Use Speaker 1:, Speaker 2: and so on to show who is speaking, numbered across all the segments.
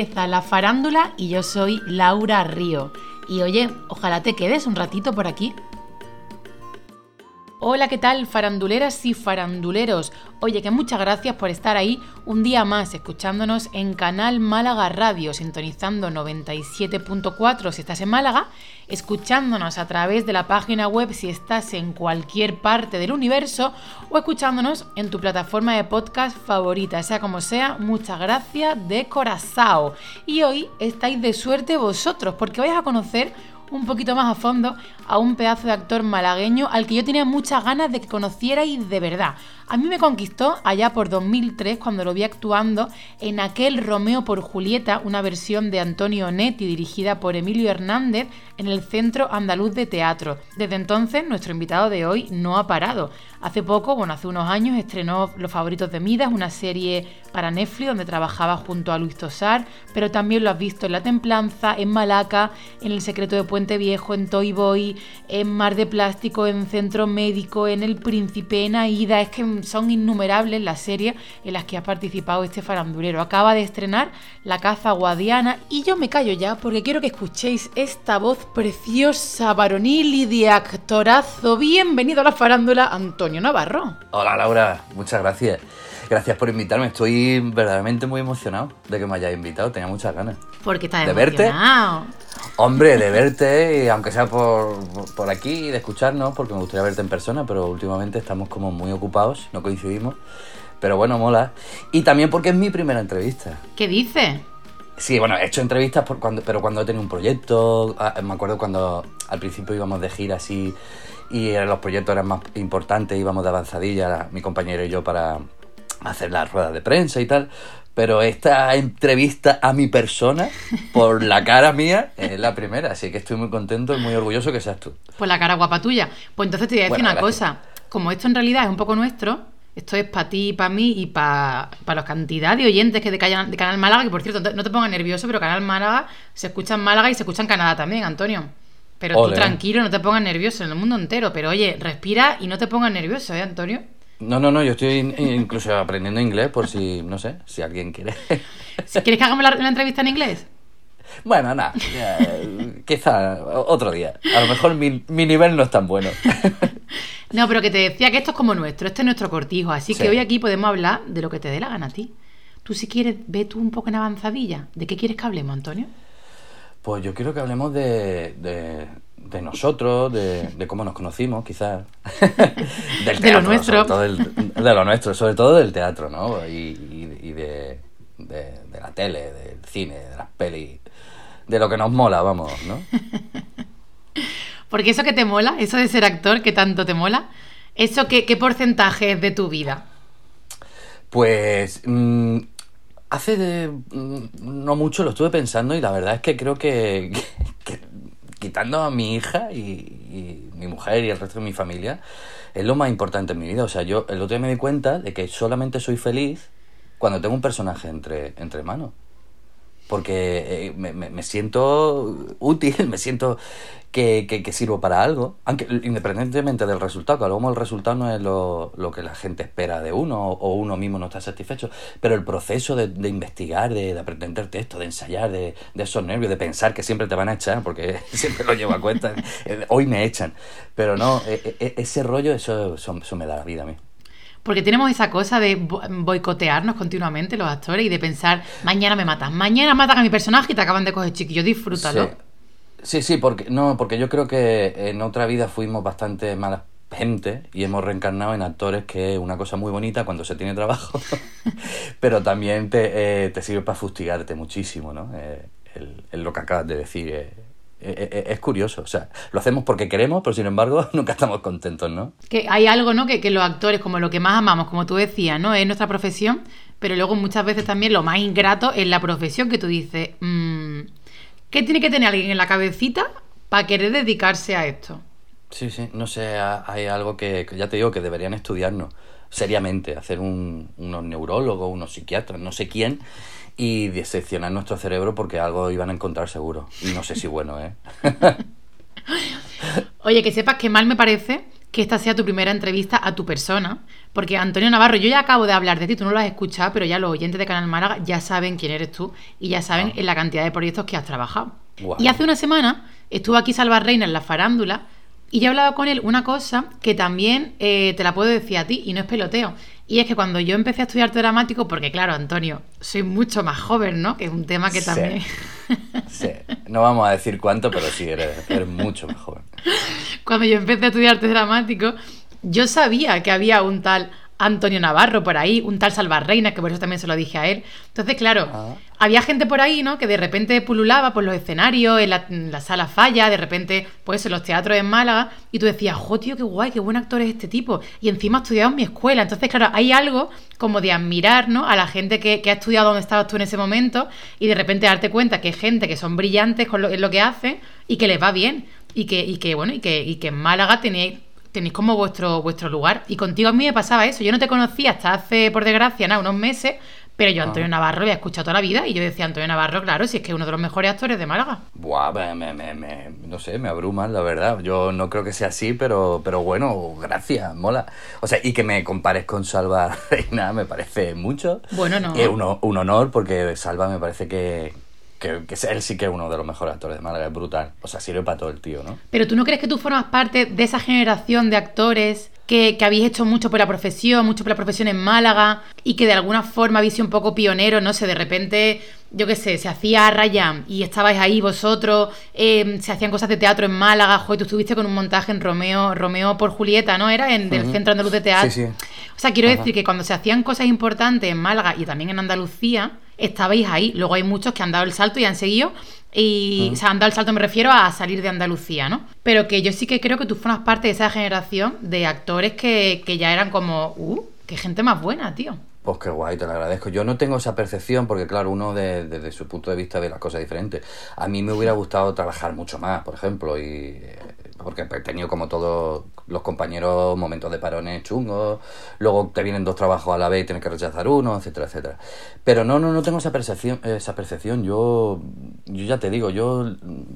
Speaker 1: Empieza la farándula y yo soy Laura Río. Y oye, ojalá te quedes un ratito por aquí. Hola, ¿qué tal, faranduleras y faranduleros? Oye, que muchas gracias por estar ahí un día más escuchándonos en Canal Málaga Radio, sintonizando 97.4 si estás en Málaga, escuchándonos a través de la página web si estás en cualquier parte del universo o escuchándonos en tu plataforma de podcast favorita, sea como sea, muchas gracias de corazón. Y hoy estáis de suerte vosotros porque vais a conocer un poquito más a fondo a un pedazo de actor malagueño al que yo tenía muchas ganas de que conocierais de verdad. A mí me conquistó allá por 2003 cuando lo vi actuando en aquel Romeo por Julieta, una versión de Antonio Netti dirigida por Emilio Hernández en el Centro Andaluz de Teatro. Desde entonces nuestro invitado de hoy no ha parado. Hace poco, bueno, hace unos años estrenó Los favoritos de Midas, una serie para Netflix donde trabajaba junto a Luis Tosar, pero también lo has visto en La Templanza, en Malaca, en El secreto de Puente Viejo, en Toy Boy, en Mar de Plástico, en Centro Médico, en El Príncipe, en Aida. Es que son innumerables las series en las que ha participado este farandulero. Acaba de estrenar La caza guadiana y yo me callo ya porque quiero que escuchéis esta voz preciosa, varonil y de actorazo. Bienvenido a la farándula, Antonio Navarro.
Speaker 2: Hola Laura, muchas gracias. Gracias por invitarme. Estoy verdaderamente muy emocionado de que me hayáis invitado. Tenía muchas ganas.
Speaker 1: Porque estás
Speaker 2: ¿De
Speaker 1: emocionado.
Speaker 2: verte? Hombre, de verte, y aunque sea por, por aquí, de escucharnos, porque me gustaría verte en persona, pero últimamente estamos como muy ocupados, no coincidimos. Pero bueno, mola. Y también porque es mi primera entrevista.
Speaker 1: ¿Qué dices?
Speaker 2: Sí, bueno, he hecho entrevistas por cuando, pero cuando he tenido un proyecto. ah, Me acuerdo cuando al principio íbamos de gira así y los proyectos eran más importantes, íbamos de avanzadilla, mi compañero y yo, para hacer las ruedas de prensa y tal. Pero esta entrevista a mi persona, por la cara mía, es la primera. Así que estoy muy contento y muy orgulloso que seas tú.
Speaker 1: Pues la cara guapa tuya. Pues entonces te voy a decir
Speaker 2: Bueno,
Speaker 1: una
Speaker 2: gracias.
Speaker 1: cosa. Como esto en realidad es un poco nuestro, esto es para ti, para mí y para la cantidad de oyentes que de, de Canal Málaga, que por cierto, no te pongas nervioso, pero Canal Málaga se escucha en Málaga y se escucha en Canadá también, Antonio. Pero
Speaker 2: Ole.
Speaker 1: tú tranquilo, no te pongas nervioso en el mundo entero. Pero oye, respira y no te pongas nervioso, ¿eh, Antonio?
Speaker 2: No, no, no, yo estoy in- incluso aprendiendo inglés por si, no sé, si alguien quiere.
Speaker 1: ¿Quieres que hagamos la, la entrevista en inglés?
Speaker 2: Bueno, nada, quizá otro día. A lo mejor mi, mi nivel no es tan bueno.
Speaker 1: No, pero que te decía que esto es como nuestro, este es nuestro cortijo, así
Speaker 2: Sí.
Speaker 1: que hoy aquí podemos hablar de lo que te dé la gana a ti. Tú si quieres, ve tú un poco en avanzadilla. ¿De qué quieres que hablemos, Antonio?
Speaker 2: Pues yo quiero que hablemos de, de, de nosotros, de, de cómo nos conocimos, quizás. del
Speaker 1: De lo nuestro.
Speaker 2: del- de lo nuestro, sobre todo del teatro, ¿no? Y, y- y de, de, de la tele, del cine, de las pelis, de lo que nos mola, vamos, ¿no?
Speaker 1: Porque eso que te mola, eso de ser actor que tanto te mola, eso que, ¿qué porcentaje es de tu vida?
Speaker 2: Pues mm, hace de, mm, no mucho lo estuve pensando y la verdad es que creo que, que- que quitando a mi hija y, mi mujer y el resto de mi familia es lo más importante en mi vida. O sea, yo el otro día me di cuenta de que solamente soy feliz cuando tengo un personaje entre, entre manos. Porque eh, me, me- siento útil, me siento que, que- que sirvo para algo. Aunque independientemente del resultado, que a lo mejor el resultado no es lo, lo que la gente espera de uno o uno mismo no está satisfecho. Pero el proceso de, de investigar, de, de aprender texto, de ensayar, de, de esos nervios, de pensar que siempre te van a echar, porque siempre lo llevo a cuenta. eh, Hoy me echan. Pero no, eh, eh, ese rollo, eso, eso me da la vida a mí.
Speaker 1: Porque tenemos esa cosa de bo- boicotearnos continuamente los actores y de pensar, mañana me matan, mañana matan a mi personaje y te acaban de coger chiquillo, disfrútalo.
Speaker 2: Sí. Sí, sí, porque no, porque yo creo que en otra vida fuimos bastante malas gente y hemos reencarnado en actores que es una cosa muy bonita cuando se tiene trabajo, pero también te, eh, te sirve para fustigarte muchísimo, ¿no? Eh, el, el lo que acabas de decir eh, es curioso, o sea, lo hacemos porque queremos, pero sin embargo nunca estamos contentos, ¿no?
Speaker 1: Que hay algo, ¿no? Que, que los actores, como lo que más amamos, como tú decías, ¿no? Es nuestra profesión, pero luego muchas veces también lo más ingrato es la profesión que tú dices, mm, ¿qué tiene que tener alguien en la cabecita para querer dedicarse a esto?
Speaker 2: Sí, sí, no sé, ha- hay algo que, ya te digo que deberían estudiarnos seriamente, hacer un- unos neurólogos, unos psiquiatras, no sé quién, y diseccionar nuestro cerebro porque algo iban a encontrar seguro. Y no sé si bueno, ¿eh?
Speaker 1: Oye, que sepas que mal me parece que esta sea tu primera entrevista a tu persona, porque Antonio Navarro, yo ya acabo de hablar de ti, tú no lo has escuchado, pero ya los oyentes de Canal Málaga ya saben quién eres tú y ya saben
Speaker 2: Ah.
Speaker 1: en la cantidad de proyectos que has trabajado. Y hace una semana estuvo aquí Salva Reina en la farándula y yo he hablado con él una cosa que también eh, te la puedo decir a ti y no es peloteo. Y es que cuando yo empecé a estudiar arte dramático, porque claro, Antonio, soy mucho más joven, ¿no? Que es un tema que también...
Speaker 2: Sí. No vamos a decir cuánto, pero sí, eres, eres mucho mejor.
Speaker 1: cuando yo empecé a estudiar arte dramático, yo sabía que había un tal Antonio Navarro por ahí, un tal Salvarreina, que por eso también se lo dije a él. Entonces, claro,
Speaker 2: Ah.
Speaker 1: había gente por ahí, ¿no? Que de repente pululaba por los escenarios, en la, en la sala falla, de repente, pues en los teatros en Málaga, y tú decías, jo, tío, qué guay, qué buen actor es este tipo. Y encima ha estudiado en mi escuela. Entonces, claro, hay algo como de admirar, ¿no? A la gente que, que ha estudiado donde estabas tú en ese momento, y de repente darte cuenta que hay gente que son brillantes con lo, en lo que hacen y que les va bien. Y que, y que bueno, y que, y que en Málaga tenéis tenéis como vuestro, vuestro lugar. Y contigo a mí me pasaba eso. Yo no te conocía hasta hace, por desgracia, nada, unos meses, pero yo a Antonio
Speaker 2: Ah.
Speaker 1: Navarro lo había escuchado toda la vida y yo decía, Antonio Navarro, claro, si es que es uno de los mejores actores de Málaga.
Speaker 2: Buah, me, me, me, me- no sé, me abruman, la verdad. Yo no creo que sea así, pero, pero bueno, gracias, mola. O sea, y que me compares con Salva Reina me parece mucho.
Speaker 1: Bueno, no.
Speaker 2: Es un, un honor porque Salva me parece que, que, que él sí que es uno de los mejores actores de Málaga, es brutal. O sea, sirve para todo el tío, ¿no?
Speaker 1: Pero tú no crees que tú formas parte de esa generación de actores que, que habéis hecho mucho por la profesión, mucho por la profesión en Málaga y que de alguna forma habéis sido un poco pioneros, no sé, de repente, yo qué sé, se hacía Rayam y estabais ahí vosotros, eh, se hacían cosas de teatro en Málaga, joder, tú estuviste con un montaje en Romeo, Romeo por Julieta, ¿no? Era en del
Speaker 2: Ujú.
Speaker 1: Centro Andaluz de Teatro.
Speaker 2: Sí, sí.
Speaker 1: O sea, quiero
Speaker 2: Ajá.
Speaker 1: decir que cuando se hacían cosas importantes en Málaga y también en Andalucía, estabais ahí. Luego hay muchos que han dado el salto y han seguido. Y, o sea, han dado el salto, me refiero a salir de Andalucía, ¿no? Pero que yo sí que creo que tú formas parte de esa generación de actores que, que ya eran como, uh, qué gente más buena, tío.
Speaker 2: Pues qué guay, te lo agradezco. Yo no tengo esa percepción porque, claro, uno de- desde su punto de vista ve las cosas diferentes. A mí me hubiera gustado trabajar mucho más, por ejemplo, y eh, porque he tenido como todos los compañeros momentos de parones chungos, luego te vienen dos trabajos a la vez y tienes que rechazar uno, etcétera, etcétera. Pero no, no, no tengo esa percepción, esa percepción. Yo, yo ya te digo, yo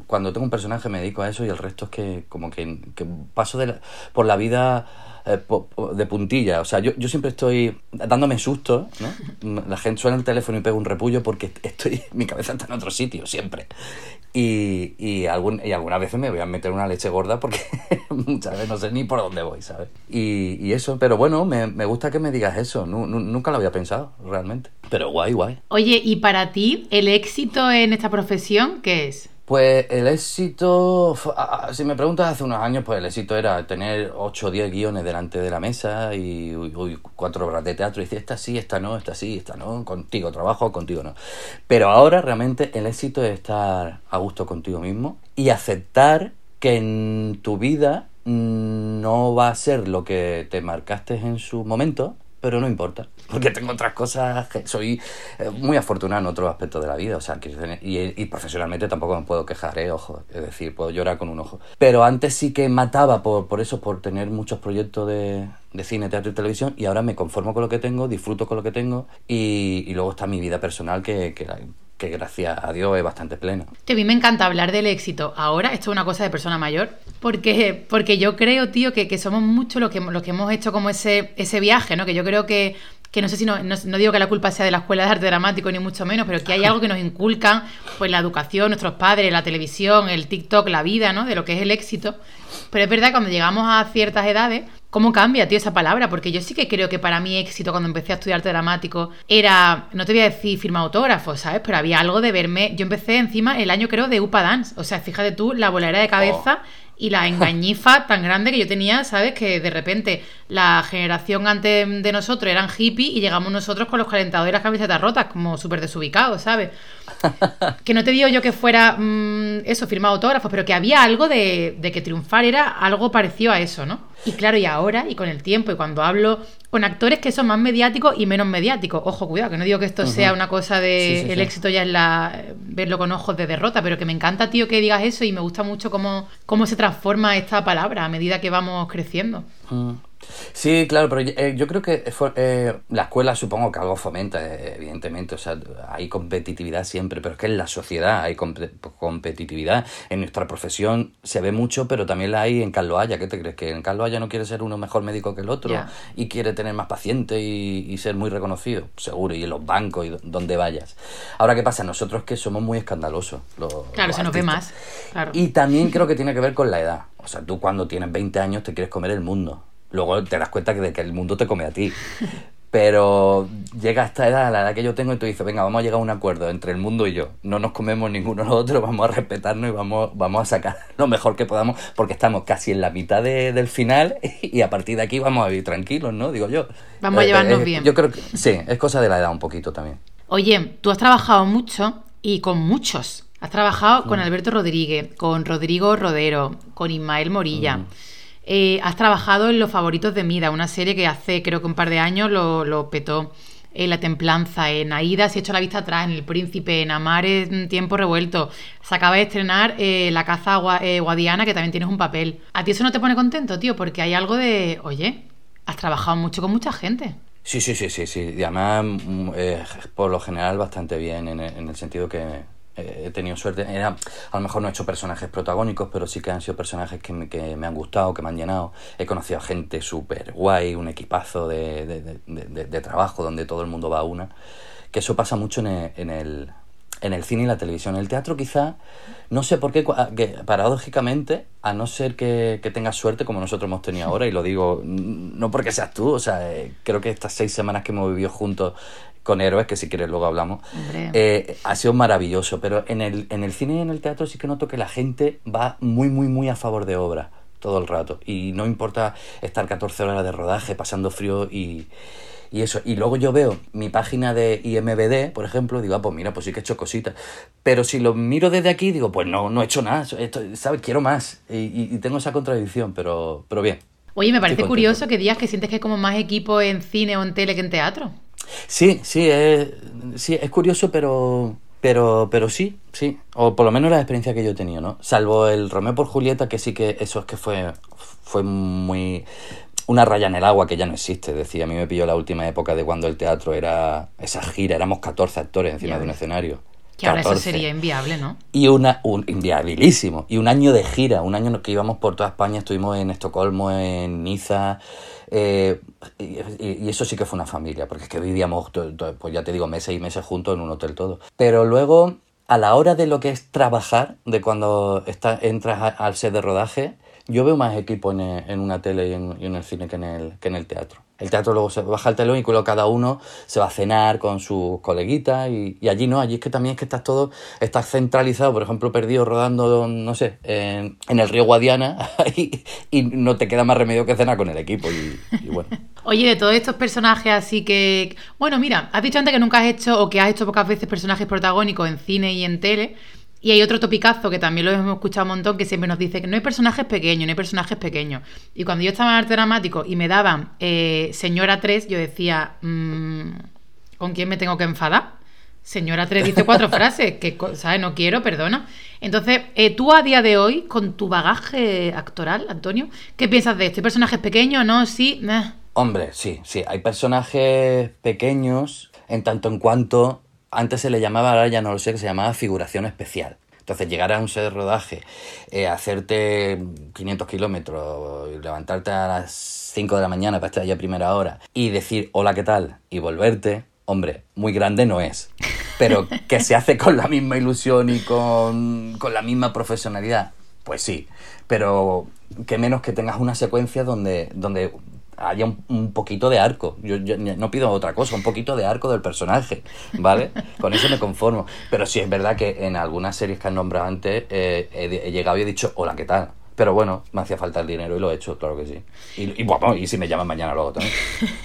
Speaker 2: cuando tengo un personaje me dedico a eso y el resto es que como que, que paso de la- por la vida eh, po- po- de puntilla. O sea, yo, yo siempre estoy dándome susto, ¿no? La gente suena el teléfono y pega un repullo porque estoy, mi cabeza está en otro sitio, siempre. Y, y, algún, y algunas veces me voy a meter una leche gorda porque muchas veces no sé ni por dónde voy, ¿sabes? Y, y eso, pero bueno, me, me gusta que me digas eso. Nu- nu- nunca lo había pensado, realmente. Pero guay, guay.
Speaker 1: Oye, y para ti, el éxito en esta profesión, ¿qué es?
Speaker 2: Pues el éxito, si me preguntas hace unos años, pues el éxito era tener 8 o 10 guiones delante de la mesa y cuatro obras de teatro y decir, esta sí, esta no, esta sí, esta no, contigo trabajo, contigo no. Pero ahora realmente el éxito es estar a gusto contigo mismo y aceptar que en tu vida mm, no va a ser lo que te marcaste en su momento, pero no importa, porque tengo otras cosas, que soy eh, muy afortunado en otros aspectos de la vida, o sea, y, profesionalmente tampoco me puedo quejar, ¿eh? ojo, es decir, puedo llorar con un ojo. Pero antes sí que mataba por, por eso, por tener muchos proyectos de, de cine, teatro y televisión, y ahora me conformo con lo que tengo, disfruto con lo que tengo, y, y luego está mi vida personal que, que, gracias a Dios es bastante plena.
Speaker 1: Que a mí me encanta hablar del éxito ahora, esto es una cosa de persona mayor, porque, porque yo creo, tío, que, que somos muchos los que, que hemos hecho como ese, ese viaje, ¿no? Que yo creo que, que no sé si no, no, no digo que la culpa sea de la escuela de arte dramático, ni mucho menos, pero que hay algo que nos inculcan, pues la educación, nuestros padres, la televisión, el TikTok, la vida, ¿no? De lo que es el éxito. Pero es verdad, cuando llegamos a ciertas edades, ¿cómo cambia, tío, esa palabra? Porque yo sí que creo que para mí éxito cuando empecé a estudiar arte dramático era, no te voy a decir firma autógrafos, ¿sabes? Pero había algo de verme, yo empecé encima el año creo de UPA Dance, o sea, fíjate tú la bolera de cabeza y la engañifa tan grande que yo tenía, ¿sabes? Que de repente la generación antes de nosotros eran hippies y llegamos nosotros con los calentadores y las camisetas rotas, como súper desubicados, ¿sabes? que no te digo yo que fuera mm, eso, firmar autógrafos, pero que había algo de, de que triunfar era algo parecido a eso, ¿no? Y claro, y ahora, y con el tiempo, y cuando hablo con actores que son más mediáticos y menos mediáticos, ojo, cuidado, que no digo que esto sea una cosa de
Speaker 2: Sí, sí,
Speaker 1: el
Speaker 2: sí.
Speaker 1: éxito ya es la verlo con ojos de derrota, pero que me encanta, tío, que digas eso y me gusta mucho cómo, cómo se transforma esta palabra a medida que vamos creciendo.
Speaker 2: Mm. Sí, claro, pero eh, yo creo que eh, la escuela supongo que algo fomenta, eh, evidentemente, o sea, hay competitividad siempre, pero es que en la sociedad hay competitividad. En nuestra profesión se ve mucho, pero también la hay en Carlos Haya. ¿Qué te crees? ¿Que en Carlos Haya no quiere ser uno mejor médico que el otro y quiere tener más pacientes y, ser muy reconocido? Seguro, y en los bancos y donde vayas. Ahora, ¿qué pasa? Nosotros que somos muy escandalosos.
Speaker 1: claro, se nos ve más.
Speaker 2: Y también creo que tiene que ver con la edad. O sea, tú cuando tienes 20 años te quieres comer el mundo luego te das cuenta de que el mundo te come a ti. Pero llega a esta edad, a la edad que yo tengo, y tú dices, venga, vamos a llegar a un acuerdo entre el mundo y yo. No nos comemos ninguno de nosotros, vamos a respetarnos y vamos, vamos a sacar lo mejor que podamos, porque estamos casi en la mitad del final y a partir de aquí vamos a vivir tranquilos, ¿no? Digo yo.
Speaker 1: Vamos a eh, llevarnos eh, bien.
Speaker 2: Yo creo que sí, es cosa de la edad un poquito también.
Speaker 1: Oye, tú has trabajado mucho y con muchos. Has trabajado con mm. Alberto Rodríguez, con Rodrigo Rodero, con Ismael Morilla. Mm. Eh, has trabajado en Los Favoritos de Mida, una serie que hace creo que un par de años lo, petó. En La Templanza, en Aida, se hecho la vista atrás, en El Príncipe, en Amar en Tiempo Revuelto. Se acaba de estrenar eh, La Caza eh, Guadiana, que también tienes un papel. ¿A ti eso no te pone contento, tío? Porque hay algo de, oye, has trabajado mucho con mucha gente.
Speaker 2: Sí, sí, sí, sí, sí. Y además, mm, por lo general, bastante bien, en el sentido que he tenido suerte. Era, a lo mejor no he hecho personajes protagónicos, pero sí que han sido personajes que me, que me han gustado, que me han llenado. He conocido a gente súper guay, un equipazo de, de, de, trabajo donde todo el mundo va a una. Que eso pasa mucho en el, en el, en el cine y la televisión. En el teatro quizá, no sé por qué, que, paradójicamente, a no ser que, que, tengas suerte como nosotros hemos tenido ahora, y lo digo no porque seas tú, o sea, eh, creo que estas seis semanas que hemos vivido juntos con héroes, que si quieres luego hablamos, eh, ha sido maravilloso. Pero en el, en el cine y en el teatro sí que noto que la gente va muy, muy, muy a favor de obra todo el rato. Y no importa estar 14 horas de rodaje, pasando frío y, y eso. Y luego yo veo mi página de IMBD, por ejemplo, digo, ah, pues mira, pues sí que he hecho cositas. Pero si lo miro desde aquí, digo, pues no, no he hecho nada, esto, ¿sabes? Quiero más. Y, tengo esa contradicción, pero, pero bien.
Speaker 1: Oye, me parece curioso que digas que sientes que hay como más equipo en cine o en tele que en teatro.
Speaker 2: Sí, sí, es, sí, es curioso, pero, pero, pero sí, sí. O por lo menos la experiencia que yo he tenido, ¿no? Salvo el Romeo por Julieta, que sí que eso es que fue, fue muy... Una raya en el agua que ya no existe. Decía, a mí me pilló la última época de cuando el teatro era esa gira, éramos 14 actores encima de un escenario.
Speaker 1: Que ahora eso sería inviable, ¿no?
Speaker 2: Y una, un, inviabilísimo. Y un año de gira, un año que íbamos por toda España, estuvimos en Estocolmo, en Niza, eh, y, eso sí que fue una familia, porque es que vivíamos, pues ya te digo, meses y meses juntos en un hotel todo. Pero luego, a la hora de lo que es trabajar, de cuando está, entras al set de rodaje, yo veo más equipo en, en una tele y en, el cine que en el, que en el teatro. El teatro luego se baja el telón y cada uno se va a cenar con sus coleguitas y, y, allí no, allí es que también es que estás todo, estás centralizado, por ejemplo, perdido rodando, no sé, en, el río Guadiana y, y, no te queda más remedio que cenar con el equipo y, y bueno.
Speaker 1: Oye, de todos estos personajes así que... Bueno, mira, has dicho antes que nunca has hecho o que has hecho pocas veces personajes protagónicos en cine y en tele. Y hay otro topicazo que también lo hemos escuchado un montón que siempre nos dice que no hay personajes pequeños, no hay personajes pequeños. Y cuando yo estaba en arte dramático y me daban eh, Señora 3, yo decía, mm, ¿con quién me tengo que enfadar? Señora 3 dice cuatro frases, que, ¿sabes? No quiero, perdona. Entonces, eh, tú a día de hoy, con tu bagaje actoral, Antonio, ¿qué piensas de esto? ¿Hay personajes pequeños? ¿No? ¿Sí?
Speaker 2: Hombre, sí, sí. Hay personajes pequeños en tanto en cuanto antes se le llamaba, ahora ya no lo sé, que se llamaba figuración especial. Entonces, llegar a un set de rodaje, eh, hacerte 500 kilómetros, levantarte a las 5 de la mañana para estar allá a primera hora y decir hola, ¿qué tal? y volverte, hombre, muy grande no es. Pero que se hace con la misma ilusión y con, con la misma profesionalidad, pues sí. Pero que menos que tengas una secuencia donde, donde haya un, poquito de arco. Yo, no pido otra cosa, un poquito de arco del personaje, ¿vale? Con eso me conformo. Pero sí es verdad que en algunas series que han nombrado antes eh, he, llegado y he dicho, hola, ¿qué tal? Pero bueno, me hacía falta el dinero y lo he hecho, claro que sí. Y, y, y si me llaman mañana luego también.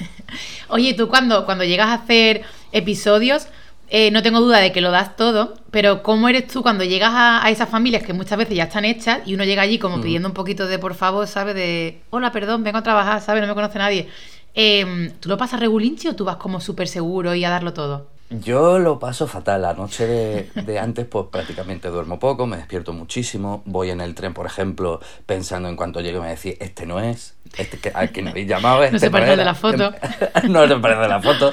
Speaker 1: Oye, tú cuando, cuando llegas a hacer episodios, eh, no tengo duda de que lo das todo, pero ¿cómo eres tú cuando llegas a, esas familias que muchas veces ya están hechas y uno llega allí como mm. pidiendo un poquito de por favor, ¿sabes? De hola, perdón, vengo a trabajar, ¿sabes? No me conoce nadie. Em, ¿Tú lo pasas regulinchi o tú vas como súper seguro y a darlo todo?
Speaker 2: Yo lo paso fatal. La noche de, de, antes, pues prácticamente duermo poco, me despierto muchísimo. Voy en el tren, por ejemplo, pensando en cuanto llegue, me decir, este no es, este que, al que me habéis llamado. Este
Speaker 1: no se parece de la foto.
Speaker 2: no se parece de la foto.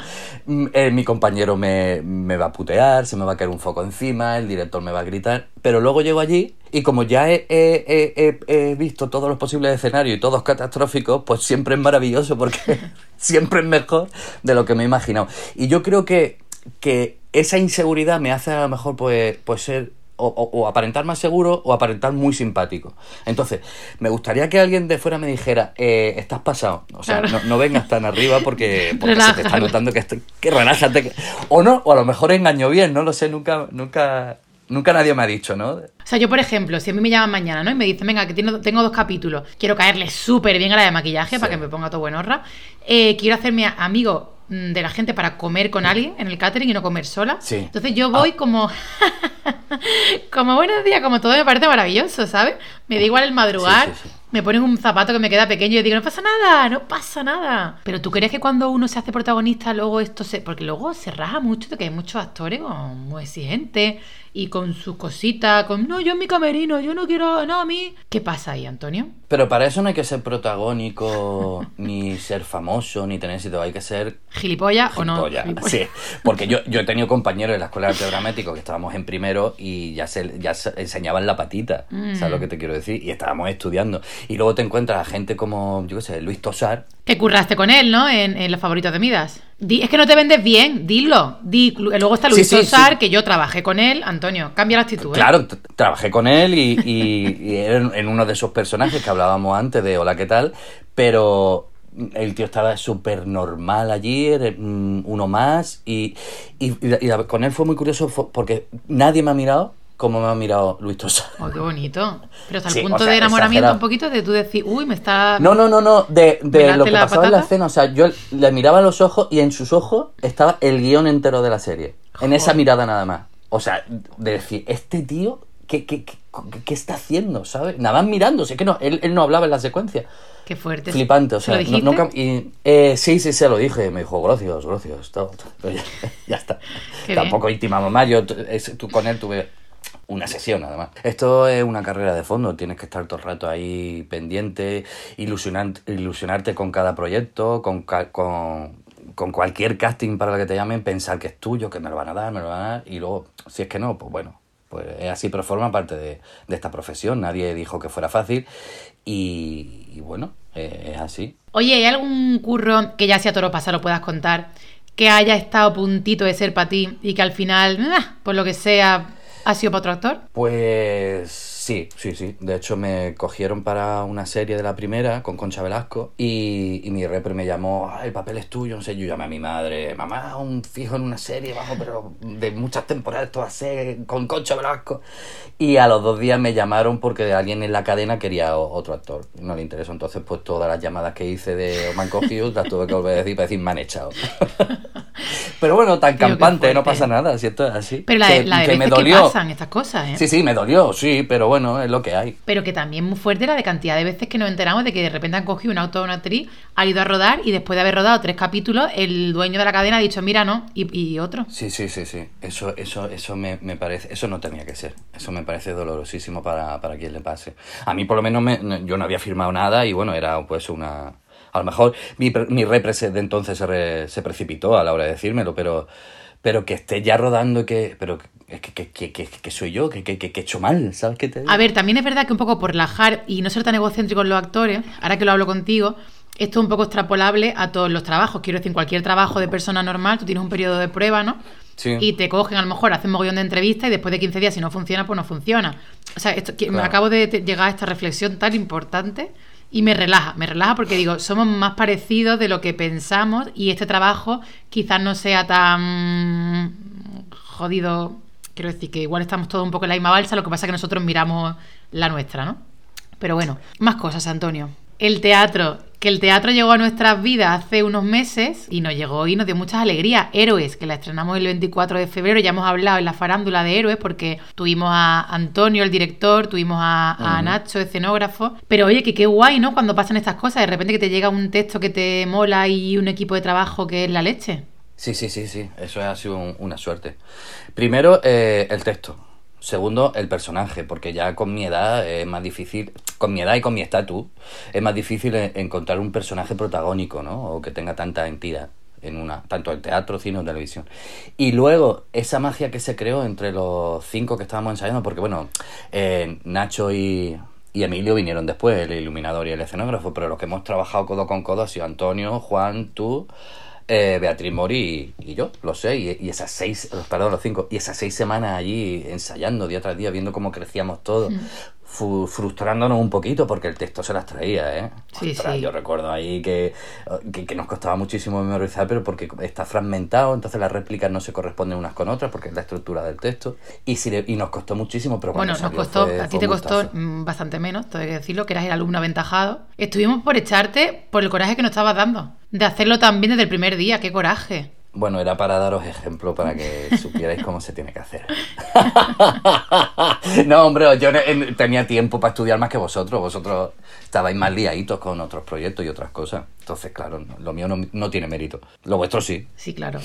Speaker 2: Eh, mi compañero me, me, va a putear, se me va a caer un foco encima, el director me va a gritar. Pero luego llego allí y como ya he, he, he, he visto todos los posibles escenarios y todos catastróficos, pues siempre es maravilloso porque siempre es mejor de lo que me he imaginado. Y yo creo que que esa inseguridad me hace a lo mejor pues, pues ser o, o, o, aparentar más seguro o aparentar muy simpático. Entonces, me gustaría que alguien de fuera me dijera, eh, estás pasado. O sea, no, no, vengas tan arriba porque, porque se te está notando que, estoy, que relájate. Que... O no, o a lo mejor engaño bien, no lo sé, nunca, nunca, nunca nadie me ha dicho, ¿no?
Speaker 1: O sea, yo, por ejemplo, si a mí me llaman mañana, ¿no? Y me dicen, venga, que tengo, tengo dos capítulos, quiero caerle súper bien a la de maquillaje sí. para que me ponga todo buenorra. Eh, quiero hacerme amigo de la gente para comer con alguien en el catering y no comer sola.
Speaker 2: Sí.
Speaker 1: Entonces yo voy ah. como como buenos días, como todo me parece maravilloso, ¿sabes? Me da igual el madrugar, sí, sí, me ponen un zapato que me queda pequeño y digo, no pasa nada, no pasa nada. Pero tú crees que cuando uno se hace protagonista, luego esto se. Porque luego se raja mucho de que hay muchos actores muy exigentes y con sus cositas, con no, yo en mi camerino, yo no quiero, no, a mí. ¿Qué pasa ahí, Antonio?
Speaker 2: Pero para eso no hay que ser protagónico, ni ser famoso, ni tener éxito, hay que ser.
Speaker 1: ¿Gilipollas o no?
Speaker 2: Gilipollas. Sí, porque yo, yo he tenido compañeros en la escuela de arte dramático que estábamos en primero y ya se, ya se enseñaban la patita, mm. ¿sabes lo que te quiero decir? Y estábamos estudiando. Y luego te encuentras a gente como, yo qué sé, Luis Tosar.
Speaker 1: Que curraste con él, ¿no? En, en los favoritos de Midas. Di, es que no te vendes bien, dilo. Di, luego está Luis sí, sí, Tosar, sí. que yo trabajé con él. Antonio, cambia la actitud. ¿eh?
Speaker 2: Claro, trabajé con él y, y, y en uno de esos personajes que hablábamos antes de Hola, ¿qué tal? Pero el tío estaba súper normal allí, era uno más, y, y, y, con él fue muy curioso porque nadie me ha mirado como me ha mirado Luis Tosa.
Speaker 1: Oh, qué bonito. Pero hasta el sí, punto o sea, de enamoramiento exagerado. un poquito de tú decir, uy, me está...
Speaker 2: No, no, no, no, de, de lo que pasaba patata? en la escena, o sea, yo le miraba los ojos y en sus ojos estaba el guion entero de la serie, Joder. en esa mirada nada más. O sea, de decir, este tío, ¿qué, qué, qué, qué está haciendo? ¿Sabes? Nada más mirándose, que no, él, él no hablaba en la secuencia.
Speaker 1: Qué fuerte.
Speaker 2: Flipante, o sea,
Speaker 1: ¿Lo
Speaker 2: no, no, y, eh, sí, sí, se lo dije. Me dijo, gracias, gracias. Todo, todo. Ya, ya, está. Tampoco intimamos más. Yo es, tú, con él tuve una sesión, además. Esto es una carrera de fondo. Tienes que estar todo el rato ahí pendiente, ilusionar, ilusionarte con cada proyecto, con, con, con cualquier casting para el que te llamen, pensar que es tuyo, que me lo van a dar, me lo van a dar. Y luego, si es que no, pues bueno, pues es así, pero forma parte de, esta profesión. Nadie dijo que fuera fácil y, bueno, eh, es así.
Speaker 1: Oye, ¿hay algún curro que ya sea toro pasado lo puedas contar que haya estado puntito de ser para ti y que al final, por lo que sea, ha sido para otro actor?
Speaker 2: Pues Sí, sí, sí. De hecho, me cogieron para una serie de la primera con Concha Velasco y, y mi repre me llamó, ah, el papel es tuyo, no sé, yo llamé a mi madre, mamá, un fijo en una serie, bajo, pero de muchas temporadas esto va con Concha Velasco. Y a los dos días me llamaron porque alguien en la cadena quería otro actor. No le interesó. Entonces, pues todas las llamadas que hice de me han cogido las tuve que volver a decir para decir me han echado. pero bueno, tan campante, no pasa nada, ¿cierto? Así.
Speaker 1: Pero la,
Speaker 2: que,
Speaker 1: la de
Speaker 2: que
Speaker 1: me dolió. que pasan estas cosas, ¿eh?
Speaker 2: Sí, sí, me dolió, sí, pero bueno, es lo que hay.
Speaker 1: Pero que también muy fuerte la de cantidad de veces que nos enteramos de que de repente han cogido un auto o una actriz, ha ido a rodar y después de haber rodado tres capítulos, el dueño de la cadena ha dicho, mira, no, y, y otro.
Speaker 2: Sí, sí, sí, sí. Eso, eso, eso me, me, parece, eso no tenía que ser. Eso me parece dolorosísimo para, para quien le pase. A mí por lo menos me, yo no había firmado nada y bueno, era pues una... A lo mejor mi, mi repre de entonces se, re, se precipitó a la hora de decírmelo, pero pero que esté ya rodando y que pero que, que, que, que, soy yo, que, que, que, he hecho mal, ¿sabes qué te digo?
Speaker 1: A ver, también es verdad que un poco por relajar y no ser tan egocéntrico en los actores, ahora que lo hablo contigo, esto es un poco extrapolable a todos los trabajos. Quiero decir, en cualquier trabajo de persona normal, tú tienes un periodo de prueba, ¿no?
Speaker 2: Sí.
Speaker 1: Y te cogen, a lo mejor, hacen mogollón de entrevistas y después de 15 días, si no funciona, pues no funciona. O sea, esto, claro. me acabo de llegar a esta reflexión tan importante y me relaja, me relaja porque digo, somos más parecidos de lo que pensamos y este trabajo quizás no sea tan jodido, quiero decir que igual estamos todos un poco en la misma balsa, lo que pasa es que nosotros miramos la nuestra, ¿no? Pero bueno, más cosas, Antonio. El teatro, que el teatro llegó a nuestras vidas hace unos meses y nos llegó y nos dio muchas alegrías. Héroes, que la estrenamos el 24 de febrero, ya hemos hablado en la farándula de Héroes porque tuvimos a Antonio, el director, tuvimos a, a uh -huh. Nacho, escenógrafo. Pero oye, que qué guay, ¿no? Cuando pasan estas cosas, de repente que te llega un texto que te mola y un equipo de trabajo que es la leche.
Speaker 2: Sí, sí, sí, sí, eso ha sido un- una suerte. Primero, eh, el texto. Segundo, el personaje, porque ya con mi edad es más difícil, con mi edad y con mi estatus, es más difícil eh, encontrar un personaje protagónico, ¿no? O que tenga tanta entidad en una, tanto en teatro, cine o televisión. Y luego, esa magia que se creó entre los cinco que estábamos ensayando, porque bueno, eh, Nacho y, y Emilio vinieron después, el iluminador y el escenógrafo, pero los que hemos trabajado codo con codo ha sido Antonio, Juan, tú, eh, Beatriz Mori y, yo, los seis, y, esas seis, perdón, los cinco, y esas seis semanas allí ensayando día tras día, viendo cómo crecíamos todos, fu- frustrándonos un poquito porque el texto se las traía, ¿eh?
Speaker 1: Sí,
Speaker 2: Ostras,
Speaker 1: sí.
Speaker 2: Yo recuerdo ahí que, que, que nos costaba muchísimo memorizar, pero porque está fragmentado, entonces las réplicas no se corresponden unas con otras porque es la estructura del texto, y, si le- y nos costó muchísimo, pero
Speaker 1: Bueno, nos costó,
Speaker 2: fue-
Speaker 1: a ti te costó
Speaker 2: gustazo.
Speaker 1: mm, bastante menos, tengo que decirlo, que eras el alumno aventajado. Estuvimos por echarte por el coraje que nos estabas dando, de hacerlo tan bien desde el primer día, qué coraje.
Speaker 2: Bueno, era para daros ejemplo para que supierais cómo se tiene que hacer. no, hombre, yo tenía tiempo para estudiar más que vosotros. Vosotros estabais más liaditos con otros proyectos y otras cosas. Entonces, claro, no- lo mío no, no tiene mérito. Lo vuestro sí.
Speaker 1: Sí, claro.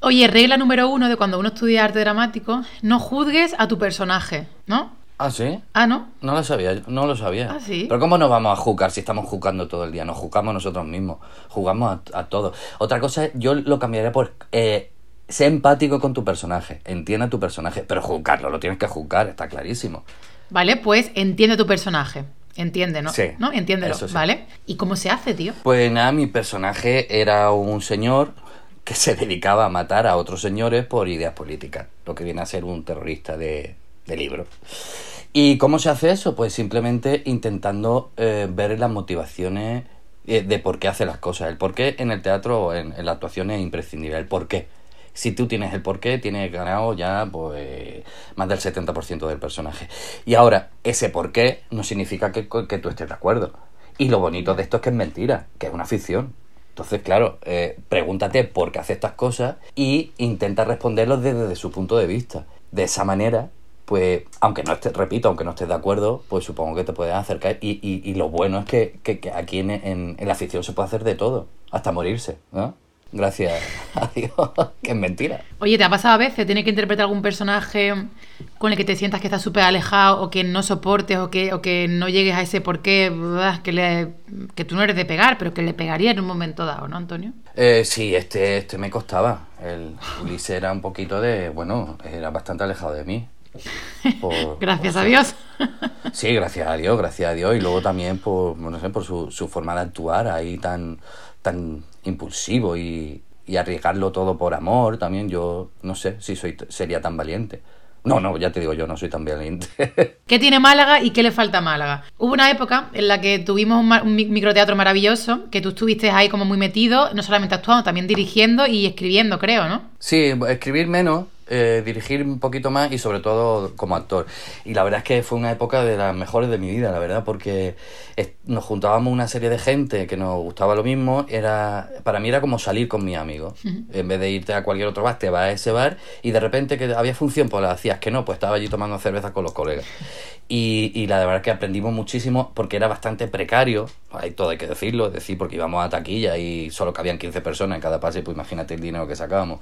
Speaker 1: Oye, regla número uno de cuando uno estudia arte dramático, no juzgues a tu personaje, ¿no?
Speaker 2: ¿Ah, sí?
Speaker 1: Ah, ¿no?
Speaker 2: No lo sabía, no lo sabía.
Speaker 1: ¿Ah, sí?
Speaker 2: Pero ¿cómo nos vamos a juzgar si estamos jugando todo el día? Nos juzgamos nosotros mismos, jugamos a, a todo. Otra cosa, yo lo cambiaría por eh, ser empático con tu personaje, entienda tu personaje, pero juzgarlo, lo tienes que juzgar, está clarísimo.
Speaker 1: Vale, pues entiende tu personaje. Entiende, ¿no?
Speaker 2: Sí,
Speaker 1: ¿No? Entiéndelo,
Speaker 2: sí.
Speaker 1: ¿vale? ¿Y cómo se hace, tío?
Speaker 2: Pues nada, mi personaje era un señor que se dedicaba a matar a otros señores por ideas políticas, lo que viene a ser un terrorista de, de libro. ¿Y cómo se hace eso? Pues simplemente intentando eh, ver las motivaciones eh, de por qué hace las cosas. El por qué en el teatro o en, la actuación es imprescindible. El por qué. Si tú tienes el por qué, tienes ganado ya pues más del 70% del personaje. Y ahora, ese por qué no significa que, que tú estés de acuerdo. Y lo bonito de esto es que es mentira, que es una ficción. Entonces, claro, eh, pregúntate por qué hace estas cosas y intenta responderlos desde su punto de vista. De esa manera, pues, aunque no estés, repito, aunque no estés de acuerdo, pues supongo que te puedes acercar. Y, y, y lo bueno es que, que- que aquí en, en- en la ficción se puede hacer de todo, hasta morirse, ¿no? Gracias a Dios, que es mentira.
Speaker 1: Oye, ¿te ha pasado a veces tener que interpretar algún personaje con el que te sientas que estás súper alejado o que no soportes o que, o que no llegues a ese porqué que, le, que tú no eres de pegar, pero que le pegaría en un momento dado, ¿no, Antonio?
Speaker 2: Eh, sí, este, este me costaba. El Ulises era un poquito de, bueno, era bastante alejado de mí. Por-
Speaker 1: Gracias
Speaker 2: por
Speaker 1: a Dios.
Speaker 2: Sí, gracias a Dios, gracias a Dios. Y luego también por, no sé, por su, su forma de actuar ahí tan, tan impulsivo y, y arriesgarlo todo por amor. También yo no sé si soy, sería tan valiente. No, no, ya te digo, yo no soy tan valiente.
Speaker 1: ¿Qué tiene Málaga y qué le falta a Málaga? Hubo una época en la que tuvimos un, un mi- microteatro maravilloso, que tú estuviste ahí como muy metido, no solamente actuando, también dirigiendo y escribiendo, creo, ¿no?
Speaker 2: Sí, escribir menos, eh, dirigir un poquito más y sobre todo como actor. Y la verdad es que fue una época de las mejores de mi vida, la verdad, porque nos juntábamos una serie de gente que nos gustaba lo mismo. Era, para mí era como salir con mis amigos. En vez de irte a cualquier otro bar, te vas a ese bar y de repente que había función, pues la hacías que no, pues estaba allí tomando cerveza con los colegas. Y, y la verdad es que aprendimos muchísimo porque era bastante precario, hay todo hay que decirlo, es decir, porque íbamos a taquilla y solo cabían 15 personas en cada pase, pues imagínate el dinero que sacábamos.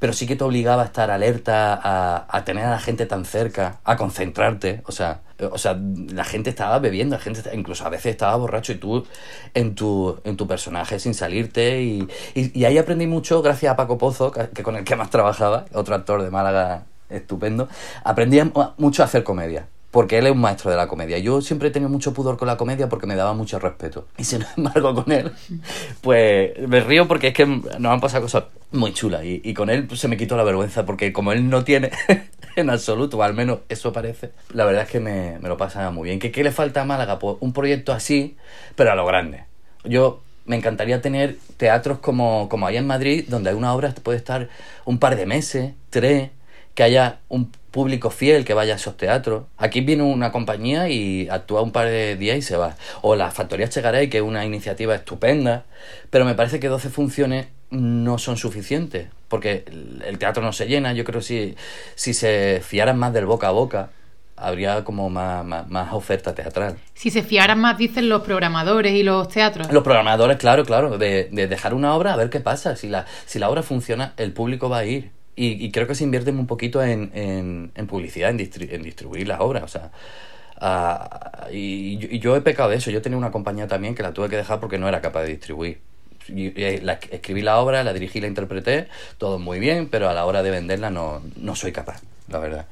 Speaker 2: Pero sí que te obligaba a estar alerta, a, tener a la gente tan cerca, a concentrarte, o sea, o sea, la gente estaba bebiendo, la gente incluso a veces estaba borracho y tú en tu, en tu personaje sin salirte y, ahí aprendí mucho gracias a Paco Pozo, que, que con el que más trabajaba, otro actor de Málaga estupendo, aprendí mucho a hacer comedia. Porque él es un maestro de la comedia. Yo siempre he tenido mucho pudor con la comedia porque me daba mucho respeto. Y sin embargo, con él, pues me río porque es que nos han pasado cosas muy chulas. Y, y con él pues, se me quitó la vergüenza porque como él no tiene en absoluto, o al menos eso parece, la verdad es que me, me lo pasa muy bien. ¿Qué, ¿Qué le falta a Málaga? Pues un proyecto así, pero a lo grande. Yo me encantaría tener teatros como, como hay en Madrid, donde hay una obra puede estar un par de meses, tres, que haya un público fiel que vaya a esos teatros. Aquí viene una compañía y actúa un par de días y se va. O la Factoría Chegaray, que es una iniciativa estupenda, pero me parece que 12 funciones no son suficientes, porque el teatro no se llena. Yo creo que si, si se fiaran más del boca a boca, habría como más, más, más oferta teatral.
Speaker 1: Si se fiaran más, dicen los programadores y los teatros.
Speaker 2: Los programadores, claro, claro, de, de dejar una obra a ver qué pasa. Si la, si la obra funciona, el público va a ir. Y, creo que se invierte un poquito en, en, publicidad, en, distri- en distribuir las obras. O sea, ah, y, y yo he pecado de eso. Yo tenía una compañía también que la tuve que dejar porque no era capaz de distribuir. Escribí la obra, la dirigí, la interpreté, todo muy bien, pero a la hora de venderla no, no soy capaz, la verdad.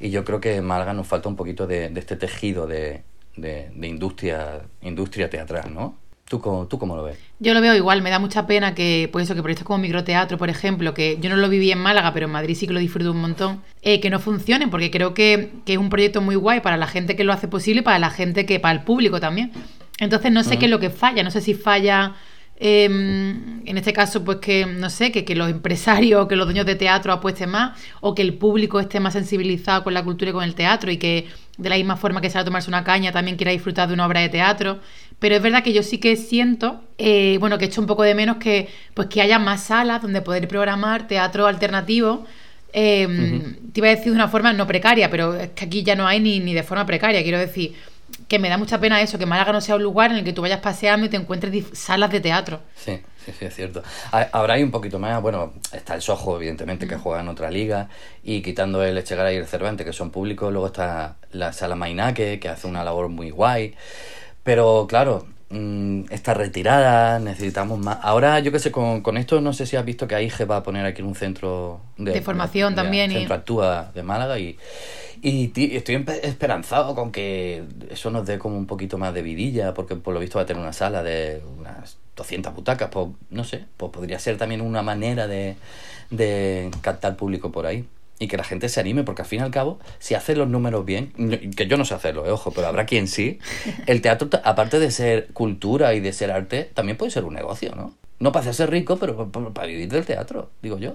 Speaker 2: Y yo creo que en Málaga nos falta un poquito de, de este tejido de, de industria, industria teatral, ¿no? ¿Tú cómo, ¿Tú cómo lo ves?
Speaker 1: Yo lo veo igual, me da mucha pena que, pues eso, que proyectos como microteatro, por ejemplo, que yo no lo viví en Málaga, pero en Madrid sí que lo disfruto un montón, eh, que no funcionen, porque creo que, que es un proyecto muy guay para la gente que lo hace posible y para la gente que, para el público también. Entonces no sé qué es lo que falla, no sé si falla, eh, en este caso, pues que, no sé, que, que los empresarios, que los dueños de teatro apuesten más, o que el público esté más sensibilizado con la cultura y con el teatro, y que de la misma forma que sale a tomarse una caña también quiera disfrutar de una obra de teatro. Pero es verdad que yo sí que siento, eh, bueno, que echo un poco de menos que, pues que haya más salas donde poder programar teatro alternativo. eh, Te iba a decir de una forma no precaria, pero es que aquí ya no hay ni, ni de forma precaria. Quiero decir que me da mucha pena eso, que Málaga no sea un lugar en el que tú vayas paseando y te encuentres salas de teatro.
Speaker 2: Sí, sí, sí, es cierto. Ha- Habrá ahí un poquito más, bueno, está el Sojo, evidentemente, que juega en otra liga, y quitando el Echegara y el Cervantes, que son públicos, luego está la Sala Mainaque, que hace una labor muy guay. Pero claro, mm, está retirada, necesitamos más. Ahora, yo qué sé, con, con esto no sé si has visto que AIGE va a poner aquí un centro
Speaker 1: De formación también y-
Speaker 2: Centro Actúa de Málaga y, y estoy esperanzado con que eso nos dé como un poquito más de vidilla, porque por lo visto va a tener una sala de unas 200 butacas, pues no sé, pues podría ser también una manera de, de captar público por ahí. Y que la gente se anime, porque al fin y al cabo, si haces los números bien, que yo no sé hacerlo, eh, ojo, pero habrá quien sí, el teatro, aparte de ser cultura y de ser arte, también puede ser un negocio, ¿no? No para hacerse rico, pero pa- pa- para vivir del teatro, digo yo.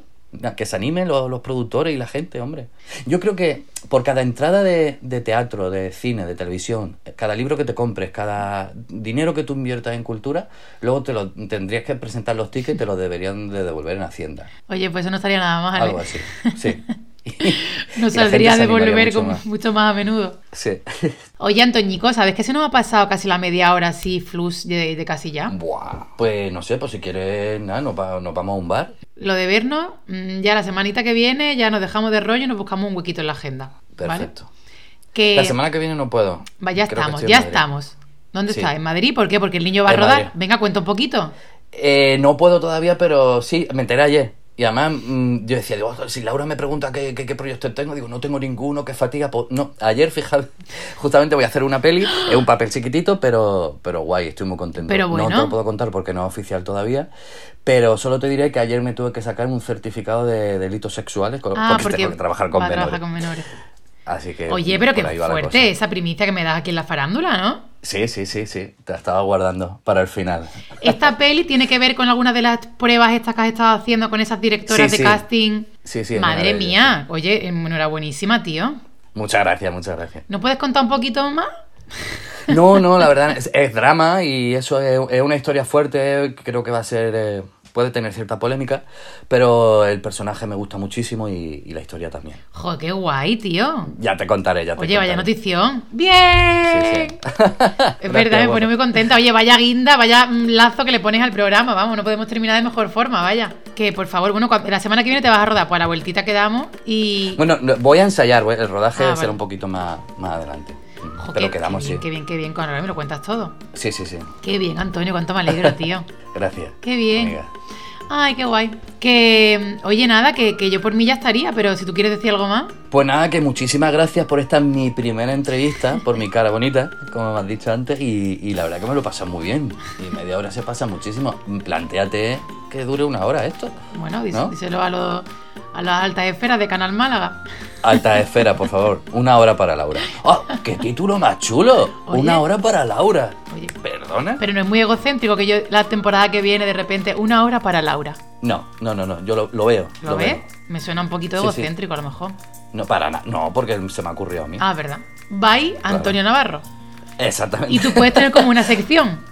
Speaker 2: Que se animen los, los productores y la gente, hombre. Yo creo que por cada entrada de, de teatro, de cine, de televisión, cada libro que te compres, cada dinero que tú inviertas en cultura, luego te lo tendrías que presentar los tickets y te los deberían de devolver en Hacienda.
Speaker 1: Oye, pues eso no estaría nada mal.
Speaker 2: Algo
Speaker 1: ¿eh?
Speaker 2: así, sí.
Speaker 1: Nos saldría de volver
Speaker 2: mucho más.
Speaker 1: mucho más a menudo.
Speaker 2: Sí.
Speaker 1: Oye, Antoñico, ¿sabes que se nos ha pasado casi la media hora así, flux de, de casi ya?
Speaker 2: Buah. Pues no sé, pues si quieres, nada, nos, va- nos vamos a un bar.
Speaker 1: Lo de vernos, mm, ya la semanita que viene, ya nos dejamos de rollo y nos buscamos un huequito en la agenda. ¿vale?
Speaker 2: Perfecto.
Speaker 1: Que
Speaker 2: La semana que viene no puedo.
Speaker 1: va, ya
Speaker 2: Creo
Speaker 1: estamos, ya
Speaker 2: Madrid.
Speaker 1: estamos. ¿Dónde
Speaker 2: Sí.
Speaker 1: está? ¿En Madrid? ¿Por qué? Porque el niño va a rodar.
Speaker 2: Madrid.
Speaker 1: Venga, cuenta un poquito.
Speaker 2: Eh, no puedo todavía, pero sí, me enteré ayer. Y además mm, yo decía, digo, si Laura me pregunta qué, qué, qué proyecto tengo, digo, no tengo ninguno, qué fatiga. Pues no, ayer, fíjate, justamente voy a hacer una peli, es un papel chiquitito, pero, pero guay, estoy muy contento.
Speaker 1: Pero
Speaker 2: No
Speaker 1: bueno.
Speaker 2: te lo puedo contar porque no es oficial todavía, pero solo te diré que ayer me tuve que sacar un certificado de delitos sexuales
Speaker 1: Ah,
Speaker 2: porque,
Speaker 1: porque
Speaker 2: tengo que trabajar con menores.
Speaker 1: trabajar con menores.
Speaker 2: Así que,
Speaker 1: Oye, pero qué fuerte esa primicia que me das aquí en la farándula, ¿no?
Speaker 2: Sí, sí, sí, sí, te la estaba guardando para el final.
Speaker 1: Esta peli tiene que ver con alguna de las pruebas estas que has estado haciendo con esas directoras
Speaker 2: Sí,
Speaker 1: de
Speaker 2: sí.
Speaker 1: casting.
Speaker 2: Sí, sí,
Speaker 1: Madre mía, oye, enhorabuenísima, tío.
Speaker 2: Muchas gracias, muchas gracias.
Speaker 1: ¿No puedes contar un poquito más?
Speaker 2: No, no, la verdad es, es drama y eso es, es una historia fuerte, creo que va a ser, eh, puede tener cierta polémica, pero el personaje me gusta muchísimo y, y la historia también.
Speaker 1: Joder, qué guay, tío.
Speaker 2: Ya te contaré, ya te
Speaker 1: Oye, vaya
Speaker 2: contaré.
Speaker 1: notición. ¡Bien!
Speaker 2: Sí, sí.
Speaker 1: Es verdad, me pone muy contenta. Oye, vaya guinda, vaya mm, lazo que le pones al programa. Vamos, no podemos terminar de mejor forma, vaya. Que por favor, bueno, la semana que viene te vas a rodar, pues a la vueltita que damos y.
Speaker 2: Bueno, no, voy a ensayar, el rodaje
Speaker 1: Ah,
Speaker 2: será
Speaker 1: vale.
Speaker 2: un poquito más, más adelante.
Speaker 1: Jo,
Speaker 2: pero
Speaker 1: qué-
Speaker 2: quedamos,
Speaker 1: qué
Speaker 2: sí.
Speaker 1: Qué bien, qué bien, con ahora me lo cuentas todo.
Speaker 2: Sí, sí, sí.
Speaker 1: Qué bien, Antonio, cuánto me alegro, tío.
Speaker 2: Gracias.
Speaker 1: Qué bien.
Speaker 2: Amiga.
Speaker 1: Ay, qué guay. Que, oye, nada, que, que yo por mí ya estaría, pero si tú quieres decir algo más.
Speaker 2: Pues nada, que muchísimas gracias por esta mi primera entrevista, por mi cara bonita, como me has dicho antes, y, y la verdad que me lo pasas muy bien. Y media hora se pasa muchísimo. Plantéate que dure una hora esto.
Speaker 1: Bueno, dís-
Speaker 2: ¿No?
Speaker 1: díselo a, los, a las altas esferas de Canal Málaga.
Speaker 2: Alta esfera, por favor. Una hora para Laura. ¡Oh, qué título más chulo!
Speaker 1: Oye.
Speaker 2: Una hora para Laura.
Speaker 1: Oye,
Speaker 2: ¿Perdona?
Speaker 1: pero no es muy egocéntrico que yo la temporada que viene de repente una hora para Laura.
Speaker 2: No, no, no, no. Yo lo, lo veo.
Speaker 1: ¿Lo, ves?
Speaker 2: veo.
Speaker 1: Me suena un poquito
Speaker 2: Sí, sí.
Speaker 1: egocéntrico a lo mejor.
Speaker 2: No, para nada. No, porque se me ha ocurrido a mí.
Speaker 1: Ah, verdad. Bye, Antonio Navarro.
Speaker 2: Exactamente.
Speaker 1: Y tú puedes tener como una sección.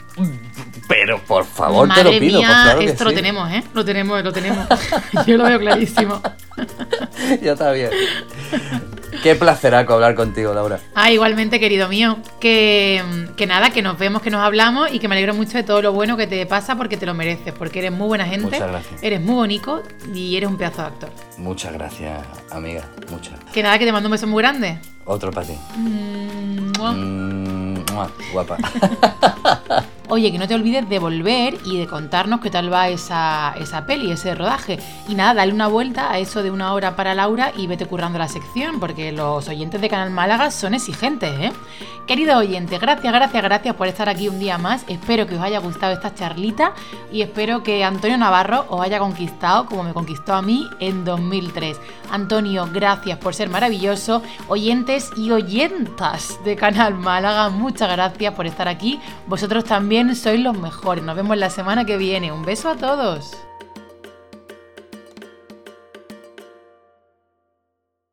Speaker 2: Pero por favor,
Speaker 1: Madre
Speaker 2: te lo pido.
Speaker 1: mía,
Speaker 2: pues claro
Speaker 1: esto lo
Speaker 2: sí.
Speaker 1: tenemos, ¿eh? Lo tenemos, lo tenemos. Yo lo veo clarísimo.
Speaker 2: ya está bien. Qué placeraco hablar contigo, Laura.
Speaker 1: Ah, igualmente, querido mío. Que, que nada, que nos vemos, que nos hablamos y que me alegro mucho de todo lo bueno que te pasa porque te lo mereces, porque eres muy buena gente.
Speaker 2: Muchas gracias.
Speaker 1: Eres muy bonito y eres un pedazo de actor.
Speaker 2: Muchas gracias, amiga. Muchas.
Speaker 1: Que nada, que te mando un beso muy grande.
Speaker 2: Otro para ti.
Speaker 1: Mm, mua.
Speaker 2: Mm, mua, guapa.
Speaker 1: Oye, que no te olvides de volver y de contarnos qué tal va esa, esa peli, ese rodaje. Y nada, dale una vuelta a eso de una hora para Laura y vete currando la sección, porque los oyentes de Canal Málaga son exigentes, ¿eh? Querido oyente, gracias, gracias, gracias por estar aquí un día más. Espero que os haya gustado esta charlita y espero que Antonio Navarro os haya conquistado como me conquistó a mí en 2003. Antonio, gracias por ser maravilloso. Oyentes y oyentas de Canal Málaga, muchas gracias por estar aquí. Vosotros también sois los mejores. Nos vemos la semana que viene. Un beso a todos.